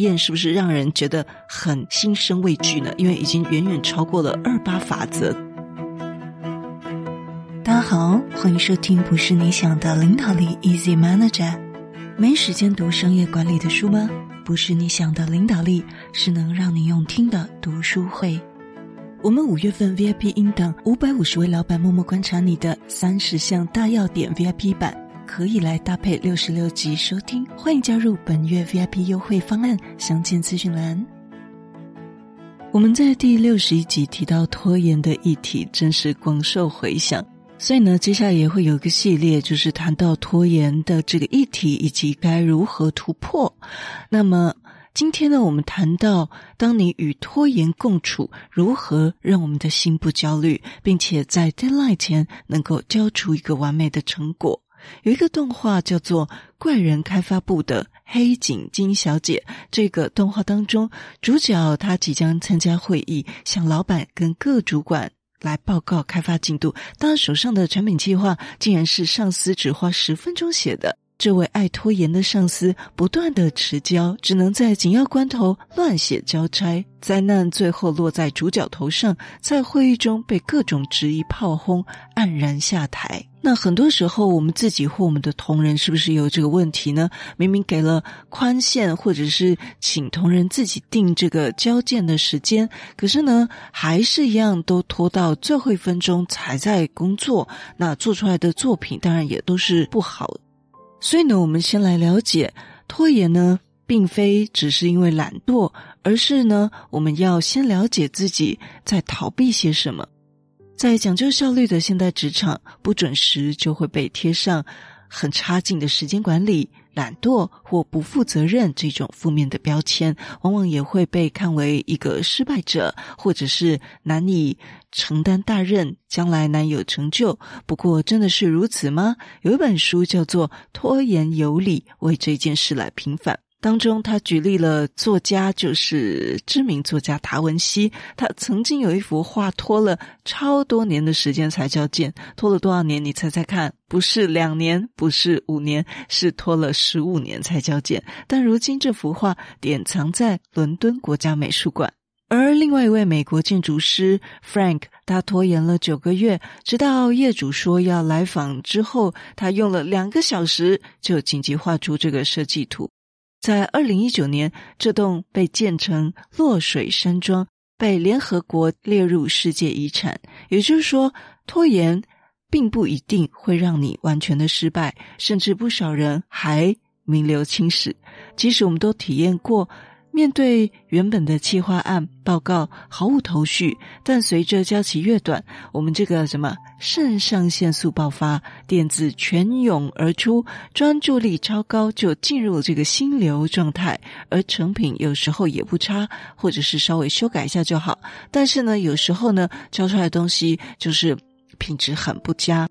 验是不是让人觉得很心生畏惧呢？因为已经远远超过了二八法则。大家好，欢迎收听不是你想的领导力 Easy Manager。没时间读商业管理的书吗？不是你想的领导力，是能让你用听的读书会。我们五月份 VIP 音档五百五十位老板默默观察你的三十项大要点 VIP 版，可以来搭配六十六集收听。欢迎加入本月 VIP 优惠方案，详见资讯栏。我们在第六十一集提到拖延的议题，真是广受回响。所以呢，接下来也会有一个系列，就是谈到拖延的这个议题以及该如何突破。那么。今天呢，我们谈到，当你与拖延共处，如何让我们的心不焦虑，并且在 deadline 前能够交出一个完美的成果。有一个动画叫做《怪人开发部的黑井金小姐》，这个动画当中，主角她即将参加会议，向老板跟各主管来报告开发进度，当手上的产品计划竟然是上司只花十分钟写的。这位爱拖延的上司不断的迟交，只能在紧要关头乱写交差，灾难最后落在主角头上，在会议中被各种质疑炮轰，黯然下台。那很多时候，我们自己或我们的同仁是不是有这个问题呢？明明给了宽限，或者是请同仁自己定这个交件的时间，可是呢，还是一样都拖到最后一分钟才在工作，那做出来的作品当然也都是不好。所以呢，我们先来了解拖延呢，并非只是因为懒惰，而是呢，我们要先了解自己在逃避些什么。在讲究效率的现代职场，不准时就会被贴上很差劲的时间管理。懒惰或不负责任这种负面的标签，往往也会被看为一个失败者，或者是难以承担大任，将来难有成就。不过，真的是如此吗？有一本书叫做《拖延有理》，为这件事来平反。当中，他举例了作家，就是知名作家达文西。他曾经有一幅画拖了超多年的时间才交件，拖了多少年？你猜猜看？不是两年，不是五年，是拖了十五年才交件。但如今这幅画典藏在伦敦国家美术馆。而另外一位美国建筑师 Frank，他拖延了九个月，直到业主说要来访之后，他用了两个小时就紧急画出这个设计图。在二零一九年，这栋被建成落水山庄，被联合国列入世界遗产。也就是说，拖延并不一定会让你完全的失败，甚至不少人还名留青史。即使我们都体验过。面对原本的企划案报告毫无头绪，但随着交期越短，我们这个什么肾上腺素爆发，点子泉涌而出，专注力超高，就进入了这个心流状态，而成品有时候也不差，或者是稍微修改一下就好。但是呢，有时候呢，交出来的东西就是品质很不佳，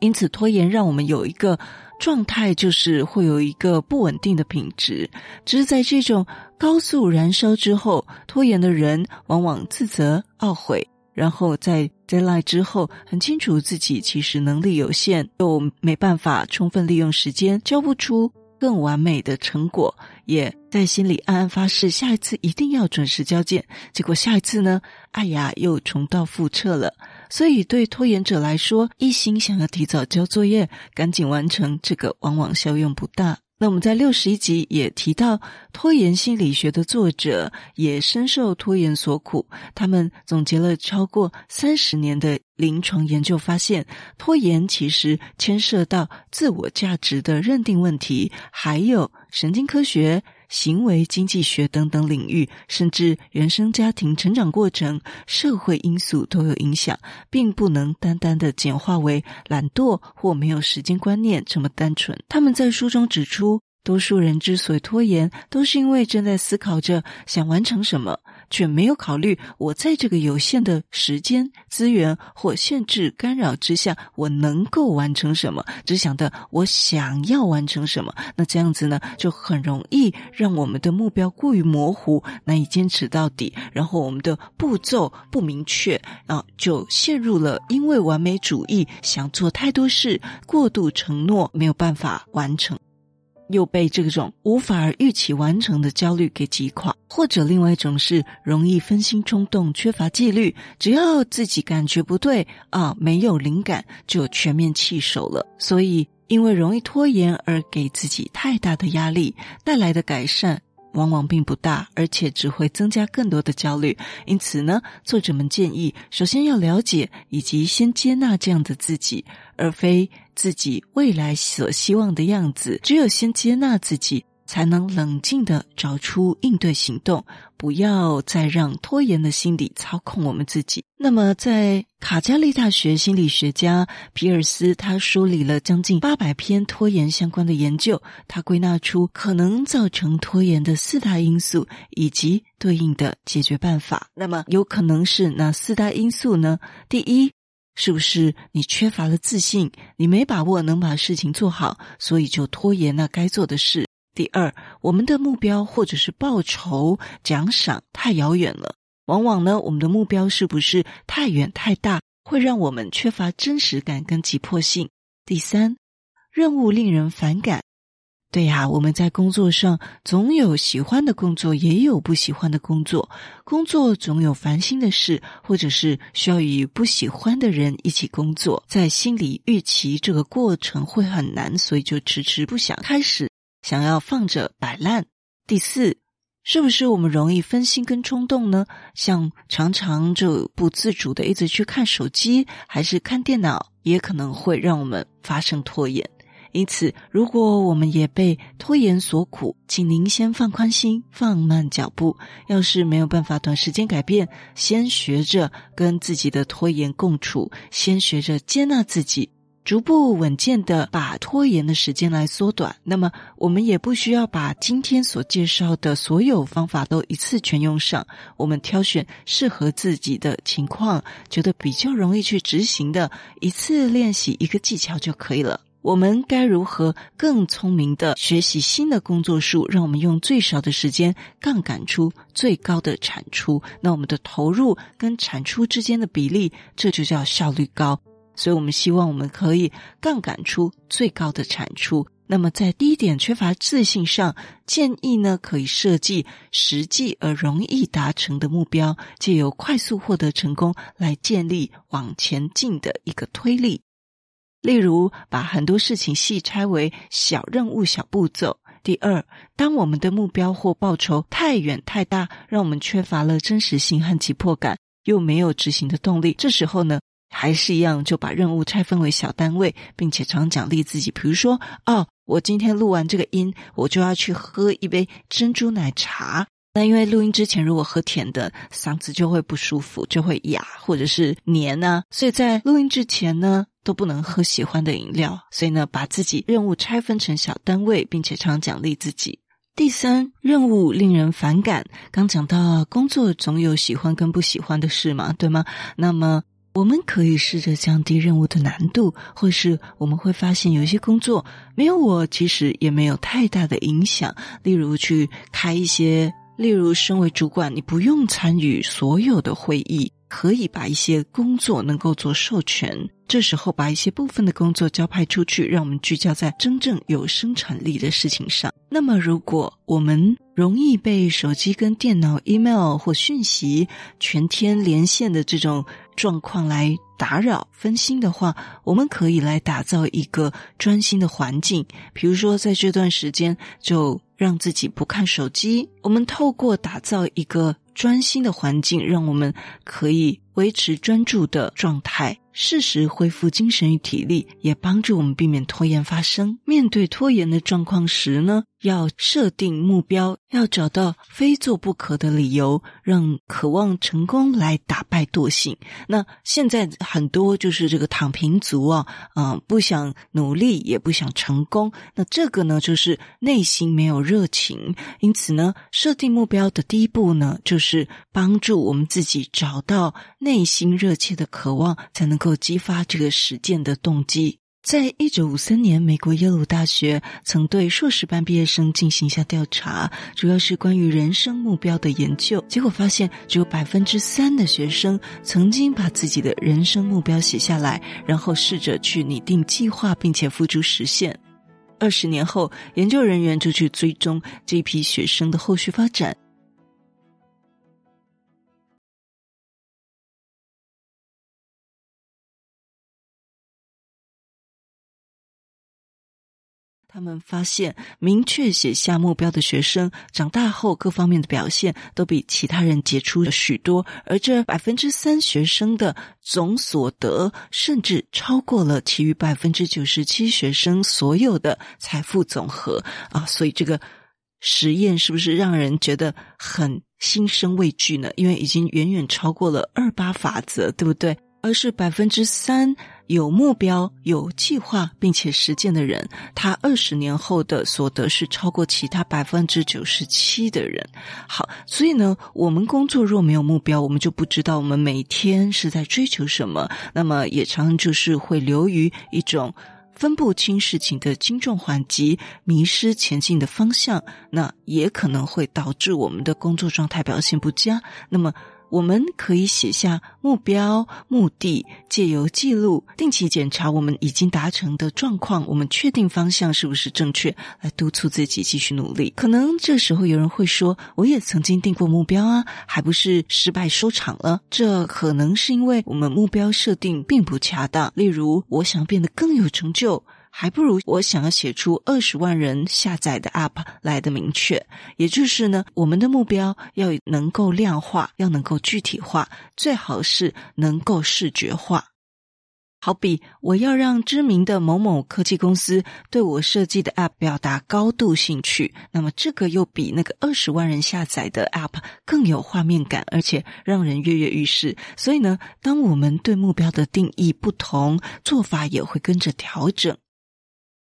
因此拖延让我们有一个。状态就是会有一个不稳定的品质，只是在这种高速燃烧之后，拖延的人往往自责、懊悔，然后在 deadline 之后，很清楚自己其实能力有限，又没办法充分利用时间，交不出更完美的成果，也在心里暗暗发誓下一次一定要准时交件，结果下一次呢，哎呀，又重蹈覆辙了。所以，对拖延者来说，一心想要提早交作业、赶紧完成，这个往往效用不大。那我们在六十一集也提到，拖延心理学的作者也深受拖延所苦。他们总结了超过三十年的临床研究，发现拖延其实牵涉到自我价值的认定问题，还有神经科学。行为经济学等等领域，甚至原生家庭成长过程、社会因素都有影响，并不能单单的简化为懒惰或没有时间观念这么单纯。他们在书中指出，多数人之所以拖延，都是因为正在思考着想完成什么。却没有考虑，我在这个有限的时间、资源或限制干扰之下，我能够完成什么？只想着我想要完成什么，那这样子呢，就很容易让我们的目标过于模糊，难以坚持到底。然后我们的步骤不明确，啊，就陷入了因为完美主义想做太多事，过度承诺，没有办法完成。又被这种无法预期完成的焦虑给击垮；或者另外一种是容易分心冲动、缺乏纪律，只要自己感觉不对啊，没有灵感就全面弃守了。所以，因为容易拖延而给自己太大的压力，带来的改善往往并不大，而且只会增加更多的焦虑。因此呢，作者们建议，首先要了解以及先接纳这样的自己，而非自己未来所希望的样子。只有先接纳自己，才能冷静地找出应对行动，不要再让拖延的心理操控我们自己。那么，在卡加利大学心理学家皮尔斯，他梳理了将近八百篇拖延相关的研究，他归纳出可能造成拖延的四大因素以及对应的解决办法。那么，有可能是哪四大因素呢？第一，是不是你缺乏了自信，你没把握能把事情做好，所以就拖延那该做的事？第二，我们的目标或者是报酬奖赏太遥远了，往往呢，我们的目标是不是太远太大，会让我们缺乏真实感跟急迫性。第三，任务令人反感，对呀，我们在工作上总有喜欢的工作，也有不喜欢的工作，工作总有烦心的事，或者是需要与不喜欢的人一起工作，在心里预期这个过程会很难，所以就迟迟不想开始。想要放着摆烂。第四，是不是我们容易分心跟冲动呢？像常常就不自主的一直去看手机，还是看电脑，也可能会让我们发生拖延。因此，如果我们也被拖延所苦，请您先放宽心，放慢脚步。要是没有办法短时间改变，先学着跟自己的拖延共处，先学着接纳自己。逐步稳健的把拖延的时间来缩短，那么我们也不需要把今天所介绍的所有方法都一次全用上。我们挑选适合自己的情况，觉得比较容易去执行的，一次练习一个技巧就可以了。我们该如何更聪明的学习新的工作术，让我们用最少的时间杠杆出最高的产出？那我们的投入跟产出之间的比例，这就叫效率高。所以我们希望我们可以杠杆出最高的产出。那么在第一点缺乏自信上，建议呢可以设计实际而容易达成的目标，借由快速获得成功来建立往前进的一个推力。例如，把很多事情细拆为小任务、小步骤。第二，当我们的目标或报酬太远太大，让我们缺乏了真实性和急迫感，又没有执行的动力，这时候呢，还是一样，就把任务拆分为小单位，并且常奖励自己。比如说，哦，我今天录完这个音，我就要去喝一杯珍珠奶茶。那因为录音之前如果喝甜的，嗓子就会不舒服，就会哑或者是黏呢、啊。所以在录音之前呢，都不能喝喜欢的饮料。所以呢，把自己任务拆分成小单位，并且常奖励自己。第三，任务令人反感。刚讲到工作总有喜欢跟不喜欢的事嘛，对吗？那么。我们可以试着降低任务的难度，或是我们会发现有一些工作没有我，其实也没有太大的影响。例如去开一些，例如身为主管，你不用参与所有的会议，可以把一些工作能够做授权。这时候把一些部分的工作交派出去，让我们聚焦在真正有生产力的事情上。那么，如果我们容易被手机跟电脑、email 或讯息全天连线的这种状况来打扰、分心的话，我们可以来打造一个专心的环境。比如说，在这段时间就让自己不看手机。我们透过打造一个专心的环境，让我们可以维持专注的状态。适时恢复精神与体力，也帮助我们避免拖延发生。面对拖延的状况时呢，要设定目标，要找到非做不可的理由，让渴望成功来打败惰性。那现在很多就是这个躺平族啊，嗯，不想努力，也不想成功。那这个呢，就是内心没有热情。因此呢，设定目标的第一步呢，就是帮助我们自己找到内心热切的渴望，才能够。够激发这个实践的动机。在一九五三年，美国耶鲁大学曾对硕士班毕业生进行一下调查，主要是关于人生目标的研究。结果发现，只有百分之三的学生曾经把自己的人生目标写下来，然后试着去拟定计划，并且付诸实现。二十年后，研究人员就去追踪这批学生的后续发展。他们发现，明确写下目标的学生，长大后各方面的表现都比其他人杰出了许多。而这百分之三学生的总所得，甚至超过了其余百分之九十七学生所有的财富总和啊！所以这个实验是不是让人觉得很心生畏惧呢？因为已经远远超过了二八法则，对不对？而是百分之三。有目标、有计划并且实践的人，他二十年后的所得是超过其他百分之九十七的人。好，所以呢，我们工作若没有目标，我们就不知道我们每天是在追求什么。那么，也常常就是会流于一种分不清事情的轻重缓急，迷失前进的方向。那也可能会导致我们的工作状态表现不佳。那么。我们可以写下目标、目的，借由记录，定期检查我们已经达成的状况，我们确定方向是不是正确，来督促自己继续努力。可能这时候有人会说：“我也曾经定过目标啊，还不是失败收场了？”这可能是因为我们目标设定并不恰当。例如，我想变得更有成就。还不如我想要写出二十万人下载的 App 来的明确。也就是呢，我们的目标要能够量化，要能够具体化，最好是能够视觉化。好比我要让知名的某某科技公司对我设计的 App 表达高度兴趣，那么这个又比那个二十万人下载的 App 更有画面感，而且让人跃跃欲试。所以呢，当我们对目标的定义不同，做法也会跟着调整。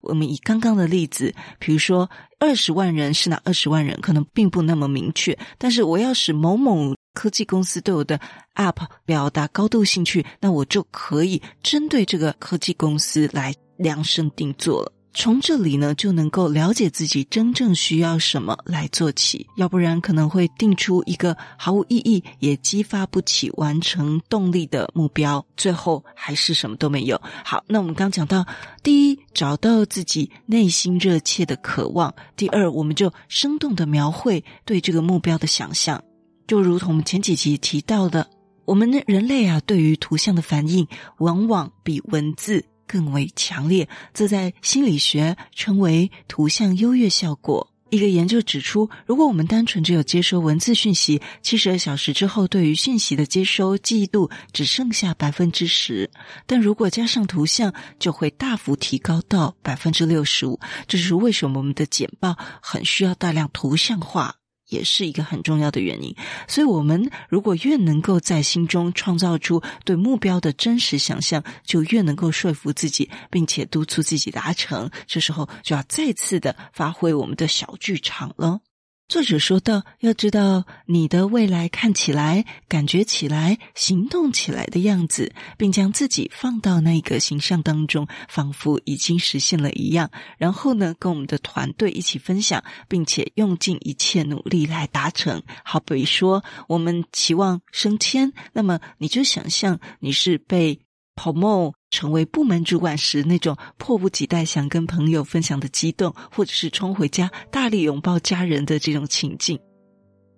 我们以刚刚的例子，比如说二十万人是哪二十万人，可能并不那么明确。但是我要使某某科技公司对我的 App 表达高度兴趣，那我就可以针对这个科技公司来量身定做了。从这里呢，就能够了解自己真正需要什么来做起，要不然可能会定出一个毫无意义，也激发不起完成动力的目标，最后还是什么都没有。好，那我们刚讲到，第一，找到自己内心热切的渴望；第二，我们就生动的描绘对这个目标的想象，就如同前几集提到的，我们人类啊，对于图像的反应往往比文字。更为强烈，这在心理学称为图像优越效果。一个研究指出，如果我们单纯只有接收文字讯息，七十二小时之后，对于讯息的接收记忆度只剩下百分之十；但如果加上图像，就会大幅提高到百分之六十五。这就是为什么我们的简报很需要大量图像化。也是一个很重要的原因，所以，我们如果越能够在心中创造出对目标的真实想象，就越能够说服自己，并且督促自己达成。这时候，就要再次的发挥我们的小剧场了。作者说道：“要知道你的未来看起来、感觉起来、行动起来的样子，并将自己放到那个形象当中，仿佛已经实现了一样。然后呢，跟我们的团队一起分享，并且用尽一切努力来达成。好比说，我们期望升迁，那么你就想象你是被跑梦成为部门主管时，那种迫不及待想跟朋友分享的激动，或者是冲回家大力拥抱家人的这种情境。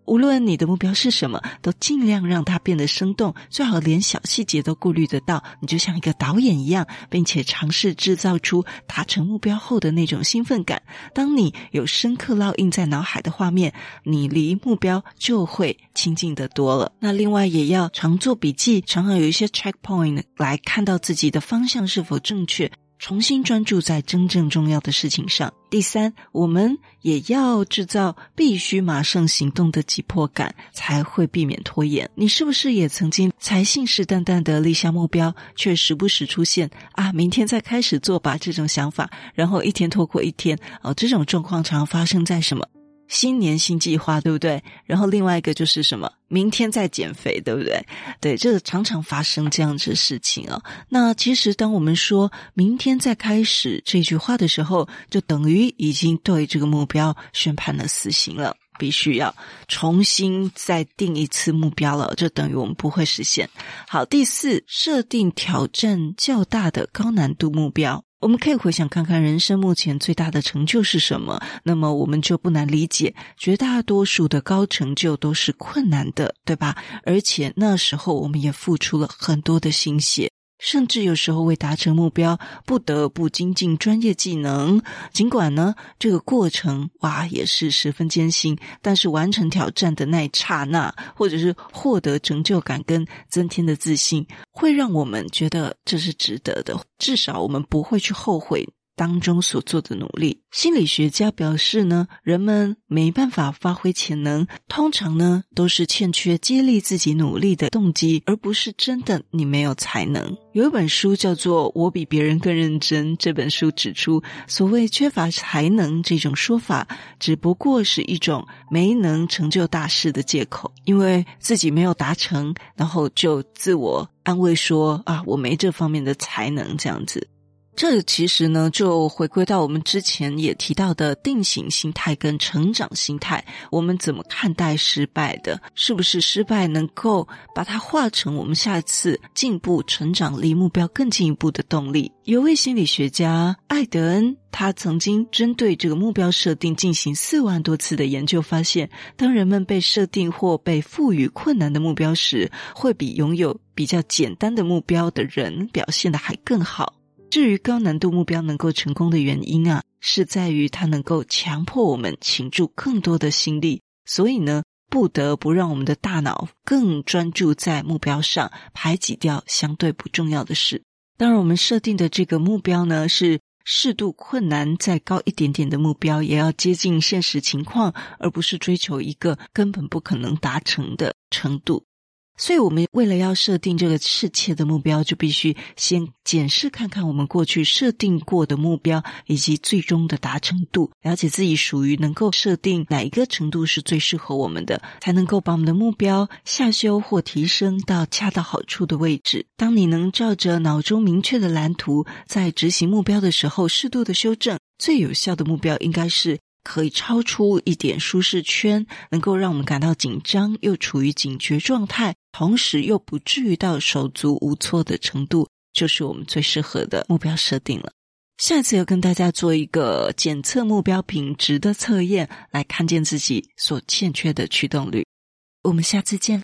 无论你的目标是什么，都尽量让它变得生动，最好连小细节都顾虑得到。你就像一个导演一样，并且尝试制造出达成目标后的那种兴奋感。当你有深刻烙印在脑海的画面，你离目标就会亲近得多了。那另外也要常做笔记，常常有一些 checkpoint 来看到自己的方向是否正确。重新专注在真正重要的事情上。第三，我们也要制造必须马上行动的急迫感，才会避免拖延。你是不是也曾经才信誓旦旦的立下目标，却时不时出现啊，明天再开始做吧这种想法，然后一天拖过一天？哦，这种状况常发生在什么？新年新计划，对不对？然后另外一个就是什么？明天再减肥，对不对？对，这个常常发生这样子的事情啊。那其实，当我们说明天再开始这句话的时候，就等于已经对这个目标宣判了死刑了，必须要重新再定一次目标了，就等于我们不会实现。好，第四，设定挑战较大的高难度目标。我们可以回想看看，人生目前最大的成就是什么？那么我们就不难理解，绝大多数的高成就都是困难的，对吧？而且那时候我们也付出了很多的心血。甚至有时候为达成目标，不得不精进专业技能。尽管呢，这个过程哇也是十分艰辛，但是完成挑战的那一刹那，或者是获得成就感跟增添的自信，会让我们觉得这是值得的。至少我们不会去后悔。当中所做的努力，心理学家表示呢，人们没办法发挥潜能，通常呢都是欠缺激励自己努力的动机，而不是真的你没有才能。有一本书叫做《我比别人更认真》，这本书指出，所谓缺乏才能这种说法，只不过是一种没能成就大事的借口，因为自己没有达成，然后就自我安慰说啊，我没这方面的才能，这样子。这其实呢，就回归到我们之前也提到的定型心态跟成长心态。我们怎么看待失败的？是不是失败能够把它化成我们下次进步、成长、离目标更进一步的动力？有位心理学家艾德恩，他曾经针对这个目标设定进行四万多次的研究，发现，当人们被设定或被赋予困难的目标时，会比拥有比较简单的目标的人表现得还更好。至于高难度目标能够成功的原因啊，是在于它能够强迫我们倾注更多的心力，所以呢，不得不让我们的大脑更专注在目标上，排挤掉相对不重要的事。当然，我们设定的这个目标呢，是适度困难再高一点点的目标，也要接近现实情况，而不是追求一个根本不可能达成的程度。所以，我们为了要设定这个适切的目标，就必须先检视看看我们过去设定过的目标以及最终的达成度，了解自己属于能够设定哪一个程度是最适合我们的，才能够把我们的目标下修或提升到恰到好处的位置。当你能照着脑中明确的蓝图，在执行目标的时候适度的修正，最有效的目标应该是。可以超出一点舒适圈，能够让我们感到紧张，又处于警觉状态，同时又不至于到手足无措的程度，就是我们最适合的目标设定了。下次要跟大家做一个检测目标品质的测验，来看见自己所欠缺的驱动力。我们下次见。